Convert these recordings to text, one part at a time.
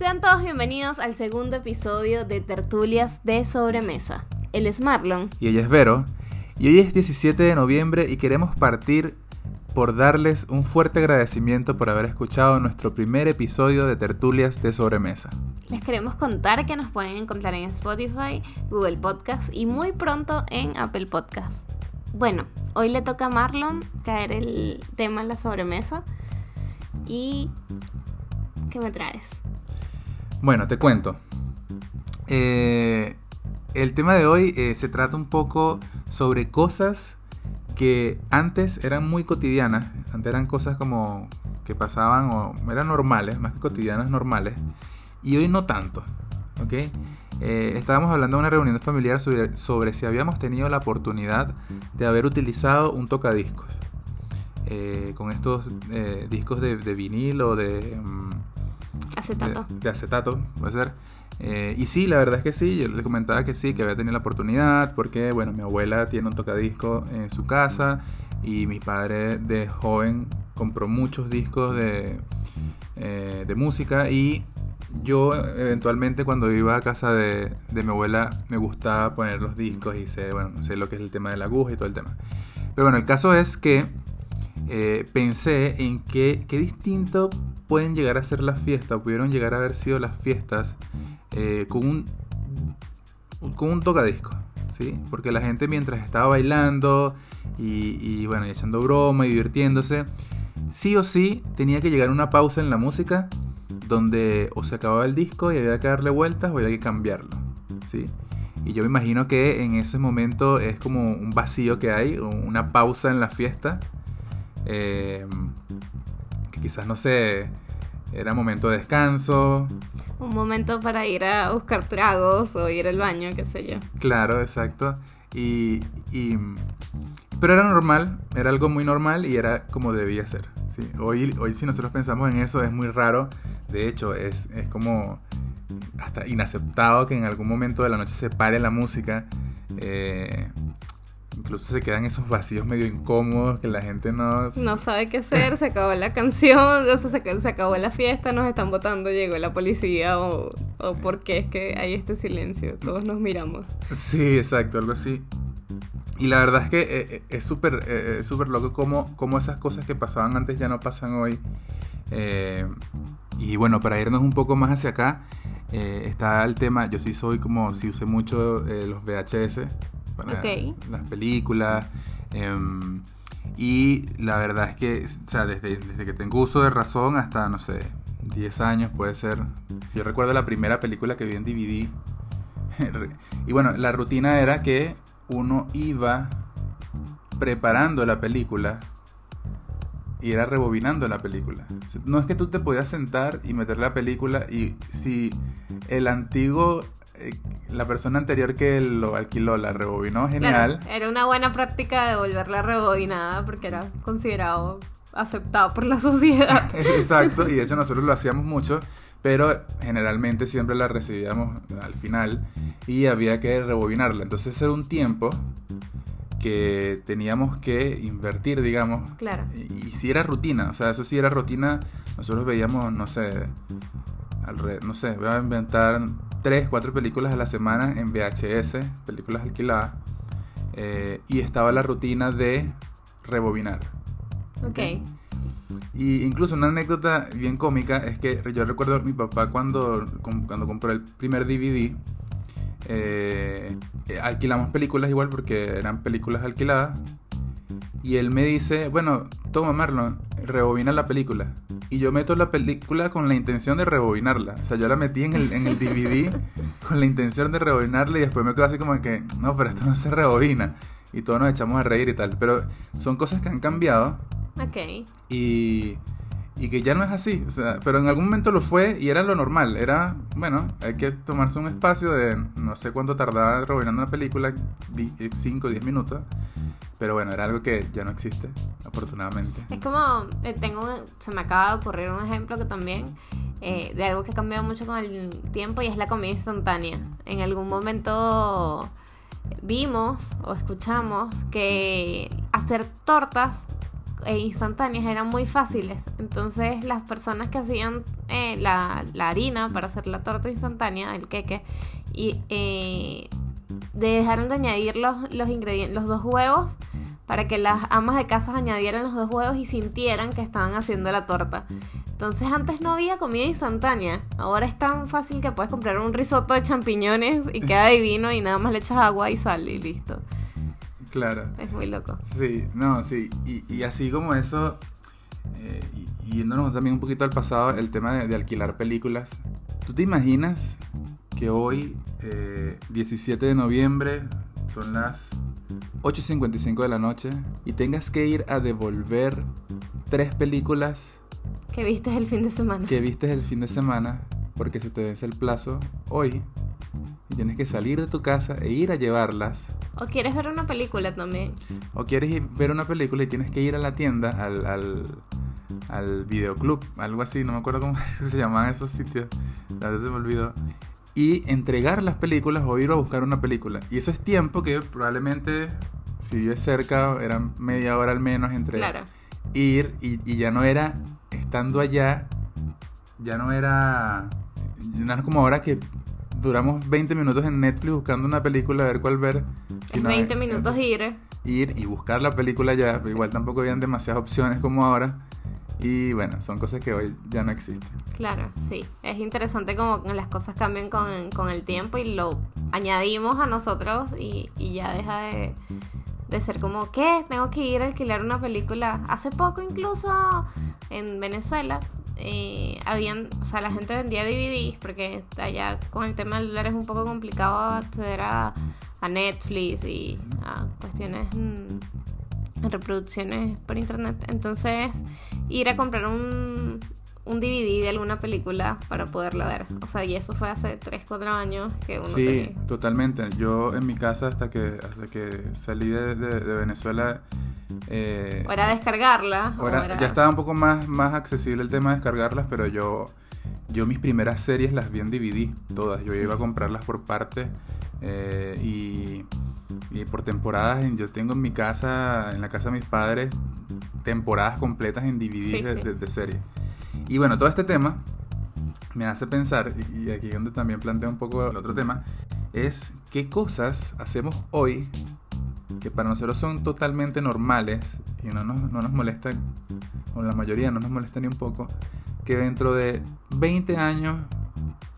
Sean todos bienvenidos al segundo episodio de Tertulias de Sobremesa. Él es Marlon. Y ella es Vero. Y hoy es 17 de noviembre y queremos partir por darles un fuerte agradecimiento por haber escuchado nuestro primer episodio de Tertulias de Sobremesa. Les queremos contar que nos pueden encontrar en Spotify, Google Podcast y muy pronto en Apple Podcast. Bueno, hoy le toca a Marlon caer el tema en la sobremesa. ¿Y qué me traes? Bueno, te cuento. Eh, el tema de hoy eh, se trata un poco sobre cosas que antes eran muy cotidianas, antes eran cosas como que pasaban o eran normales, más que cotidianas, normales, y hoy no tanto, ¿ok? Eh, estábamos hablando de una reunión familiar sobre, si habíamos tenido la oportunidad de haber utilizado un tocadiscos. Con estos discos de, de, vinil o de... Acetato. De, de, acetato, puede ser. y sí, la verdad es que sí, yo le comentaba que sí, que había tenido la oportunidad, porque, bueno, mi abuela tiene un tocadisco en su casa y mi padre de joven compró muchos discos de, de música y yo eventualmente cuando iba a casa de, de, mi abuela me gustaba poner los discos y sé, bueno, sé lo que es el tema de la aguja y todo el tema. Pero bueno, el caso es que eh, pensé en que, qué distinto pueden llegar a ser las fiestas, o pudieron llegar a haber sido las fiestas eh, con un, con un tocadisco, ¿sí? Porque la gente mientras estaba bailando y, y bueno, y echando broma y divirtiéndose, sí o sí tenía que llegar una pausa en la música donde o se acababa el disco y había que darle vueltas o había que cambiarlo, ¿sí? Y yo me imagino que en ese momento es como un vacío que hay, una pausa en la fiesta, eh, que quizás, no sé, era momento de descanso. Un momento para ir a buscar tragos o ir al baño, qué sé yo. Claro, exacto. Y, y, pero era normal, era algo muy normal y era como debía ser. ¿sí? Hoy, hoy si nosotros pensamos en eso es muy raro. De hecho, es, es como hasta inaceptado que en algún momento de la noche se pare la música. Eh, incluso se quedan esos vacíos medio incómodos que la gente no... No sabe qué hacer, se acabó la canción, o sea, se, se acabó la fiesta, nos están votando, llegó la policía o, o por qué es que hay este silencio, todos nos miramos. Sí, exacto, algo así. Y la verdad es que eh, es súper eh, súper loco cómo, cómo esas cosas que pasaban antes ya no pasan hoy. Eh, y bueno, para irnos un poco más hacia acá, eh, está el tema, yo sí soy como, si usé mucho eh, los VHS para okay. las películas. Em, y la verdad es que, o sea, desde, desde que tengo uso de razón hasta, no sé, 10 años puede ser. Yo recuerdo la primera película que vi en DVD. y bueno, la rutina era que uno iba preparando la película y era rebobinando la película. No es que tú te podías sentar y meter la película y si el antiguo, eh, la persona anterior que lo alquiló la rebobinó, genial. Claro, era una buena práctica de volverla rebobinada porque era considerado aceptado por la sociedad. Exacto, y de hecho nosotros lo hacíamos mucho, pero generalmente siempre la recibíamos al final y había que rebobinarla. Entonces era un tiempo que teníamos que invertir, digamos. Claro. Y, y si era rutina, o sea, eso sí era rutina. Nosotros veíamos, no sé, alrededor, no sé, voy a inventar tres, cuatro películas a la semana en VHS, películas alquiladas. Eh, y estaba la rutina de rebobinar. Ok. Y incluso una anécdota bien cómica es que yo recuerdo a mi papá cuando, cuando compró el primer DVD. Eh, alquilamos películas igual porque eran películas alquiladas. Y él me dice, bueno, toma Marlon, rebobina la película. Y yo meto la película con la intención de rebobinarla. O sea, yo la metí en el, en el DVD con la intención de rebobinarla y después me quedo así como que, no, pero esto no se rebobina. Y todos nos echamos a reír y tal. Pero son cosas que han cambiado. Ok. Y, y que ya no es así. O sea, pero en algún momento lo fue y era lo normal. Era, bueno, hay que tomarse un espacio de no sé cuánto tardaba rebobinando una película, 5 o 10 minutos. Pero bueno, era algo que ya no existe, afortunadamente. Es como, eh, tengo, se me acaba de ocurrir un ejemplo que también, eh, de algo que ha cambiado mucho con el tiempo y es la comida instantánea. En algún momento vimos o escuchamos que hacer tortas eh, instantáneas eran muy fáciles. Entonces las personas que hacían eh, la, harina para hacer la torta instantánea, el queque, y eh, dejaron de añadir los, los ingredientes, los dos huevos, para que las amas de casa añadieran los dos huevos y sintieran que estaban haciendo la torta. Entonces antes no había comida instantánea. Ahora es tan fácil que puedes comprar un risotto de champiñones y queda divino y nada más le echas agua y sal y listo. Claro. Es muy loco. Sí, no, sí. Y, así como eso, eh, y, yéndonos también un poquito al pasado, el tema de, alquilar películas. ¿Tú te imaginas que hoy, 17 eh, de noviembre, son las 8.55 de la noche, y tengas que ir a devolver tres películas? Que viste el fin de semana. Que viste el fin de semana, porque se te vence el plazo hoy, y tienes que salir de tu casa e ir a llevarlas o quieres ver una película también. O quieres ver una película y tienes que ir a la tienda, al, al, al videoclub, algo así, no me acuerdo cómo se llamaban esos sitios, a veces se me olvidó. Y entregar las películas o ir a buscar una película. Y eso es tiempo que probablemente, si vives cerca, era media hora al menos entre ir y, y ya no era estando allá, ya no era, no es como ahora que duramos 20 minutos en Netflix buscando una película a ver cuál ver. En 20 minutos ir. Ir y buscar la película ya, pero igual tampoco habían demasiadas opciones como ahora. Y bueno, son cosas que hoy ya no existen. Claro, sí. Es interesante como las cosas cambian con, el tiempo y lo añadimos a nosotros y, y ya deja de, de ser como, ¿qué? Tengo que ir a alquilar una película. Hace poco incluso en Venezuela eh, habían, o sea, la gente vendía DVDs porque allá con el tema del dólar es un poco complicado acceder a, Netflix y a cuestiones, mm, reproducciones por internet. Entonces, ir a comprar un, un DVD de alguna película para poderla ver. O sea, y eso fue hace 3, 4 años que uno Sí, totalmente. Yo en mi casa hasta que, hasta que salí de, de Venezuela eh, o era descargarla. Ya estaba un poco más, más accesible el tema de descargarlas, pero yo, yo mis primeras series las vi en DVD, todas. Yo iba a comprarlas por parte eh, y, por temporadas. Yo tengo en mi casa, en la casa de mis padres, temporadas completas en DVD de, series. Y bueno, todo este tema me hace pensar, y aquí donde también planteo un poco el otro tema, es qué cosas hacemos hoy que para nosotros son totalmente normales y no nos, no nos molesta, o la mayoría no nos molesta ni un poco, que dentro de 20 años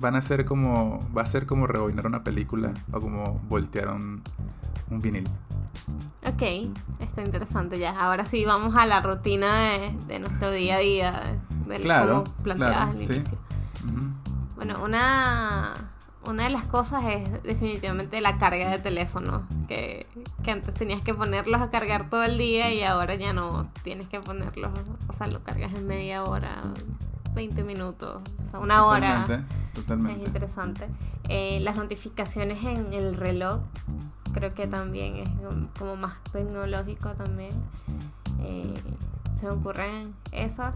van a ser como, va a ser como rebobinar una película o como voltear un, un vinil. Ok, está interesante ya. Ahora sí vamos a la rutina de nuestro día a día, del claro, como planteadas al inicio. Bueno, una una de las cosas es definitivamente la carga de teléfono, que, antes tenías que ponerlos a cargar todo el día y ahora ya no tienes que ponerlos, o sea, lo cargas en media hora, 20 minutos, o sea, una hora. Totalmente. Es interesante. Eh, las notificaciones en el reloj, creo que también es como más tecnológico también. Eh, se me ocurren esas.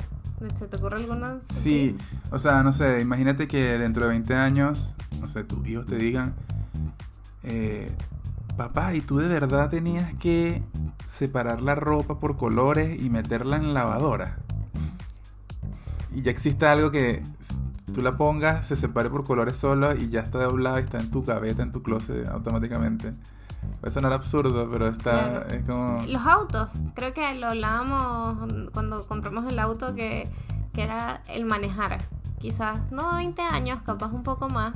¿Se te ocurre alguna? Sí, o sea, no sé, imagínate que dentro de 20 años no sé, tus hijos te digan, eh, papá, ¿y tú de verdad tenías que separar la ropa por colores y meterla en lavadora? Y ya existe algo que tú la pongas, se separe por colores solo y ya está doblada y está en tu gaveta, en tu closet automáticamente. Puede sonar absurdo, pero está es como... Los autos, creo que lo hablábamos cuando compramos el auto que, que era el manejar quizás no 20 años, capaz un poco más,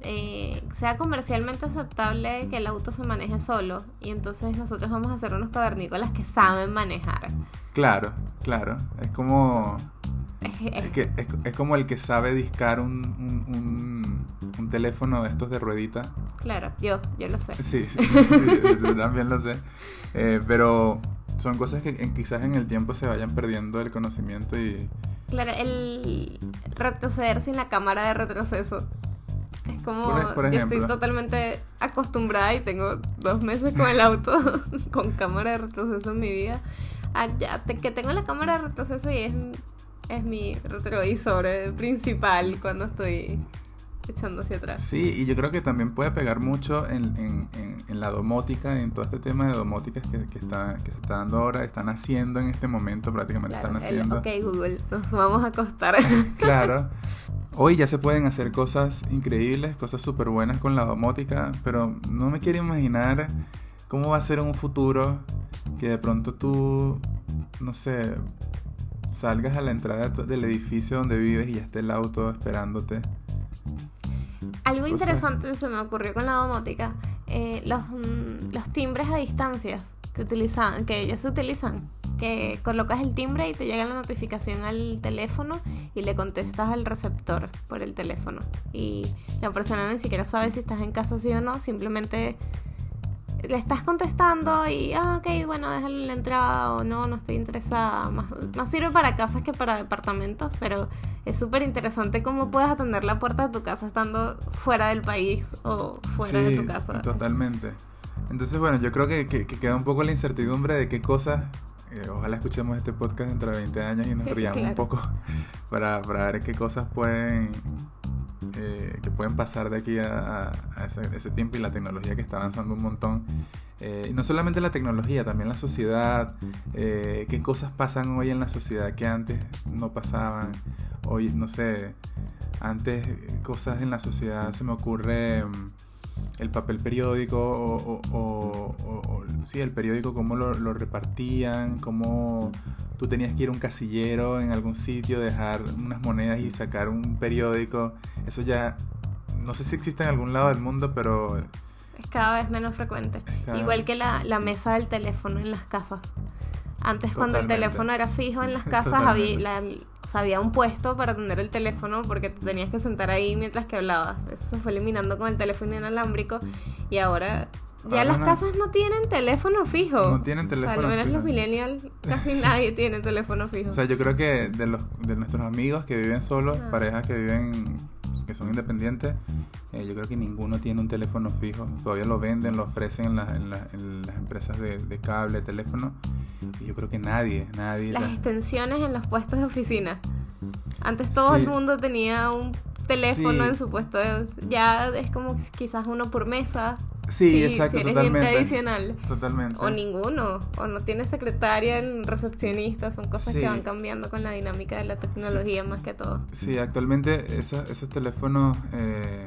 eh, sea comercialmente aceptable que el auto se maneje solo y entonces nosotros vamos a hacer unos cavernícolas que saben manejar. Claro, claro, es como... Es, que, es, como el que sabe discar un, un, un, teléfono de estos de ruedita. Claro, yo, yo lo sé. Sí, sí, también lo sé. Eh, pero son cosas que quizás en el tiempo se vayan perdiendo el conocimiento y, Claro, el retroceder sin la cámara de retroceso. Es como, yo estoy totalmente acostumbrada y tengo dos meses con el auto con cámara de retroceso en mi vida. Ah, ya, que tengo la cámara de retroceso y es, es mi retrovisor principal cuando estoy echando hacia atrás. Sí, y yo creo que también puede pegar mucho en, en, en, la domótica, en todo este tema de domótica que, que, está, que se está dando ahora, están haciendo en este momento prácticamente, están haciendo... ok, Google, nos vamos a acostar. claro. Hoy ya se pueden hacer cosas increíbles, cosas súper buenas con la domótica, pero no me quiero imaginar cómo va a ser en un futuro que de pronto tú, no sé, salgas a la entrada del edificio donde vives y ya esté el auto esperándote. Algo interesante se me ocurrió con la domótica, eh, los, mm, los timbres a distancias que utilizan, que ellos se utilizan que colocas el timbre y te llega la notificación al teléfono y le contestas al receptor por el teléfono. Y la persona ni siquiera sabe si estás en casa sí o no, simplemente le estás contestando y, ah, ok, bueno, déjalo en la entrada o no, no estoy interesada. Más, más sirve para casas que para departamentos, pero es súper interesante cómo puedes atender la puerta de tu casa estando fuera del país o fuera de tu casa. Totalmente. Entonces, bueno, yo creo que, que, queda un poco la incertidumbre de qué cosas eh, ojalá escuchemos este podcast dentro de 20 años y nos riamos un poco para, para, ver qué cosas pueden eh, que pueden pasar de aquí a, ese, tiempo y la tecnología que está avanzando un montón. Eh, y no solamente la tecnología, también la sociedad, qué cosas pasan hoy en la sociedad que antes no pasaban. Hoy, no sé, antes cosas en la sociedad se me ocurre mm, el papel periódico o, o, sí, el periódico, cómo lo, repartían, cómo tú tenías que ir a un casillero en algún sitio, dejar unas monedas y sacar un periódico. Eso ya, no sé si existe en algún lado del mundo, pero... Es cada vez menos frecuente. Igual que la, la mesa del teléfono en las casas. Antes cuando el teléfono era fijo en las casas había, había un puesto para atender el teléfono porque te tenías que sentar ahí mientras que hablabas. Eso se fue eliminando con el teléfono inalámbrico y ahora ya las casas no tienen teléfono fijo. No tienen teléfono o sea, al menos los millennials casi nadie tiene teléfono fijo. O sea, yo creo que de los de nuestros amigos que viven solos, ah. parejas que viven que son independientes, eh, yo creo que ninguno tiene un teléfono fijo. Todavía lo venden, lo ofrecen en, en, las empresas de, de, cable, teléfono. Y yo creo que nadie, nadie. Las extensiones en los puestos de oficina. Antes todo el mundo tenía un teléfono en su puesto. De, ya es como quizás uno por mesa. Sí, exacto, si totalmente. tradicional. Totalmente. O ninguno, o no tiene secretaria, en recepcionista, son cosas que van cambiando con la dinámica de la tecnología más que todo. Sí, actualmente esos, esos teléfonos eh,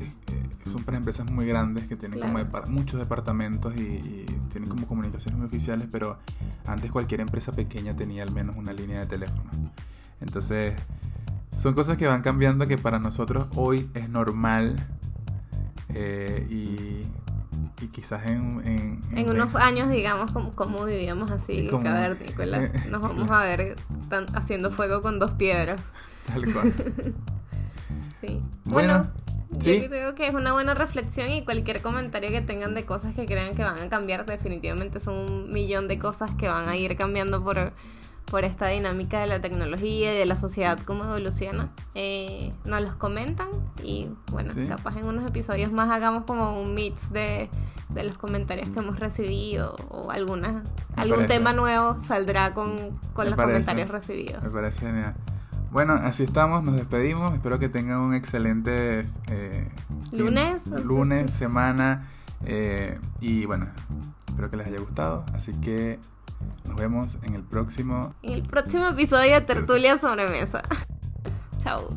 eh, son para empresas muy grandes que tienen como muchos departamentos y, tienen como comunicaciones muy oficiales, pero antes cualquier empresa pequeña tenía al menos una línea de teléfono. Entonces, son cosas que van cambiando que para nosotros hoy es normal eh, y y quizás en... En, unos años, digamos, como, como vivíamos así, cavernícola. Nos vamos a ver haciendo fuego con dos piedras. Tal cual. sí. Bueno, yo creo que es una buena reflexión y cualquier comentario que tengan de cosas que crean que van a cambiar, definitivamente son un millón de cosas que van a ir cambiando por por esta dinámica de la tecnología y de la sociedad, cómo evoluciona. Eh, nos los comentan y bueno, capaz en unos episodios más hagamos como un mix de, de los comentarios que hemos recibido o alguna, algún tema nuevo saldrá con, con los comentarios recibidos. Me parece genial. Bueno, así estamos, nos despedimos. Espero que tengan un excelente eh, lunes, lunes, semana. Eh, y bueno, espero que les haya gustado. Así que nos vemos en el próximo... En el próximo episodio de Tertulia sobre Mesa. Chao.